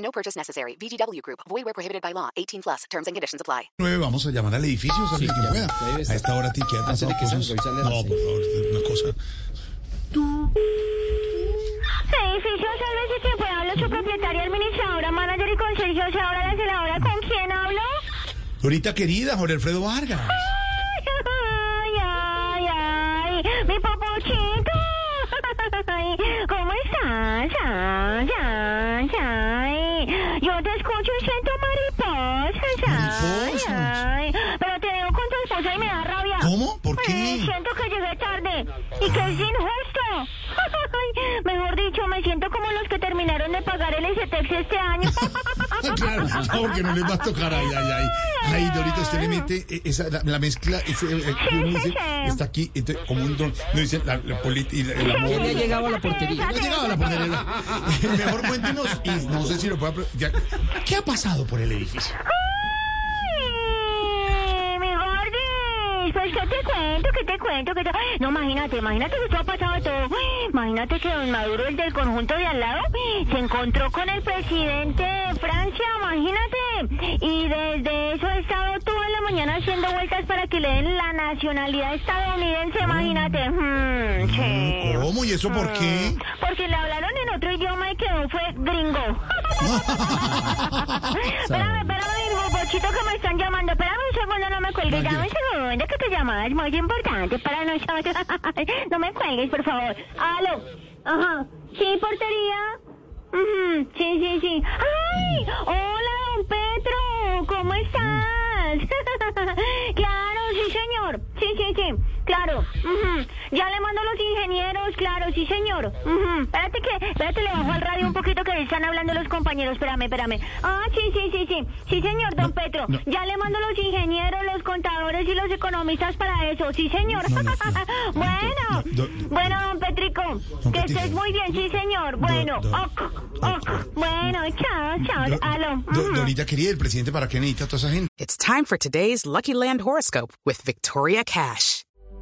No purchase necessary. VGW Group. Void where prohibited by law. 18 plus. Terms and conditions apply. 9, vamos a llamar al edificio, ¿sabes que pueda? A esta hora de que cosas. salga, avisarle a No, por favor, una cosa. Edificio Sálvese quien pueda hablo su propietaria, administradora, manager y conserje, o sea, ahora la celadora, ¿con quién hablo? Dorita querida, Jorge Alfredo Vargas. Ay, siento que llegué tarde y que es injusto. Mejor dicho, me siento como los que terminaron de pagar el STEX este año. claro, claro que no les va a tocar. Ay, ay, ay. Ay, Dorita, usted le mete eh, esa, la, la mezcla, ese, eh, uno dice, está aquí, entonces, como un dron, no dice la, la política la. Ya ha llegado a la portería. No ha llegado a la portería. Mejor cuéntenos, y no sé si lo pueda. ya- ¿Qué ha pasado por el edificio? Ay, mi gordis, pues qué te cuento, qué te cuento, qué te... No, imagínate, imagínate que esto ha pasado todo. Imagínate que don Maduro, el del conjunto de al lado, se encontró con el presidente de Francia, imagínate. Y desde eso ha estado toda la mañana haciendo vueltas para que le den la nacionalidad estadounidense, imagínate. Hmm, sí. ¿Cómo? ¿Y eso por qué? Porque le hablaron en otro idioma y quedó fue gringo. espérame, espérame, bochito que me están llamando. Espérame un segundo, no me cuelgues. Dame un segundo, tu llamada es muy importante para nosotros. no me cuelgues, por favor. Aló. Ajá. Sí, portería. Ujú, Sí, sí, sí. ¡Ay! Hola, don Petro. ¿Cómo estás? claro, sí, señor. Sí, sí, sí. Claro. Ya le mando a los ingenieros, claro, sí, señor. Ujú. Espérate que, espérate, le bajo al radio un poquito que están hablando los compañeros. Espérame, espérame. Ah, sí, sí, sí, sí. Sí, señor, don Petro. no. Ya le mando a los ingenieros, los contadores y los economistas para eso. Sí, señor. No, no, no. bueno. No, do- bueno, don Petrico. Don que Petrico. estés muy bien, sí, señor. Bueno, do- ok, ok. Bueno, chao, chao. Do- Aló. Do- Ujú. Dorita querida, el presidente, ¿para qué necesita toda esa gente? It's time for today's Lucky Land horoscope with Victoria Cash.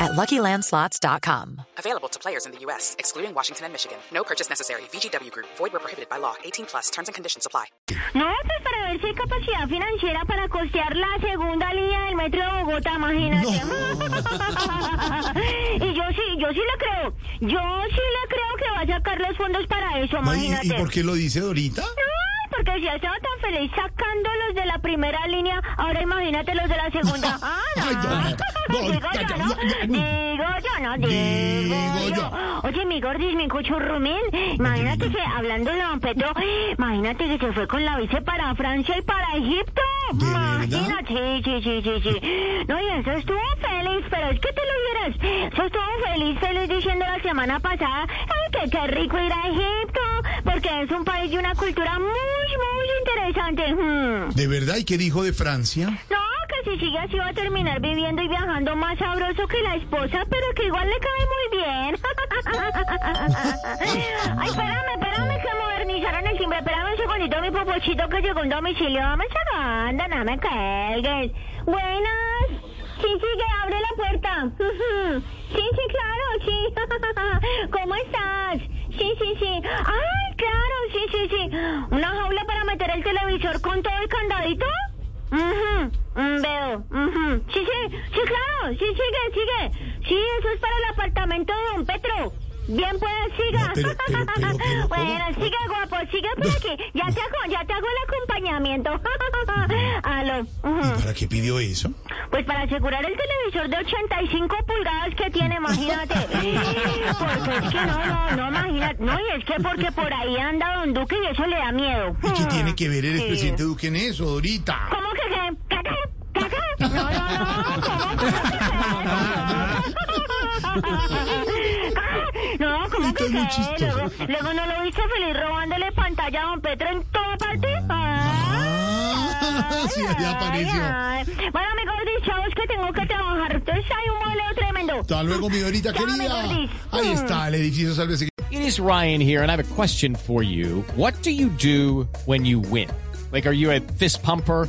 at LuckyLandSlots.com. Available to players in the U.S., excluding Washington and Michigan. No purchase necessary. VGW Group, void where prohibited by law. 18 plus terms and conditions apply. No, pues para ver si hay capacidad financiera para costear la segunda línea del metro de Bogotá, imagínate. y yo sí, yo sí le creo. Yo sí le creo que va a sacar los fondos para eso, No, ¿Y, imagínate. y por qué lo dice Dorita? Porque si ha estado tan feliz sacando los de la primera línea, ahora imagínate los de la segunda. Ah, no. Ay, digo yo, ¿no? Digo yo, no, digo, yo. Oye, mi gordis, mi cuchurrumín, imagínate que, hablando de don Petro, imagínate que se fue con la vice para Francia y para Egipto. Imagínate, sí, sí, sí, sí, sí. No, y eso estuvo feliz, pero es que te lo vieras. Eso estuvo feliz, feliz diciendo la semana pasada, ay, que qué rico ir a Egipto, porque es un país de una cultura muy, muy interesante. Hmm. ¿De verdad? ¿Y qué dijo de Francia? No, si sigue así va a terminar viviendo y viajando más sabroso que la esposa, pero que igual le cae muy bien. Ay, espérame, espérame que modernizaron el timbre. Espérame un segundito, mi popochito que llegó un domicilio. Vamos segundo, no me cuelgues. Buenas. Sí, sí, que abre la puerta. Sí, sí, claro, sí. ¿Cómo estás? Sí, sí, sí. Ay, claro, sí, sí, sí. ¿Una jaula para meter el televisor con todo el candadito? Mhm, mm, veo. Sí, sí, sí, claro. Sí, sigue, sigue. Sí, eso es para el apartamento de don Petro. Bien, pues, siga. No, pero, pero, pero, pero, ¿cómo? bueno, sigue, guapo, sigue por aquí. Ya te hago, ya te hago el acompañamiento. Aló. ¿Y para qué pidió eso? Pues para asegurar el televisor de 85 pulgadas que tiene, imagínate. Porque es que no, no, no, imagínate. No, y es que porque por ahí anda Don Duque y eso le da miedo. ¿Y qué tiene que ver el expresidente Duque en eso, Dorita? ¿Cómo que qué? ¿Caca? ¿Caca? No, no, no. ¿Cómo que No, ¿cómo Esto que es muy qué? chistoso. Luego, luego no lo viste feliz robándole pantalla a don Petro en toda parte. Ah, sí, ahí apareció. ay. Bueno, mi gordis, chavos, que tengo que trabajar. Entonces hay un modelo tremendo. Hasta luego, mi Dorita querida. Ahí está, el edificio Sálvese. It is Ryan here, and I have a question for you. What do you do when you win? Like, are you a fist pumper?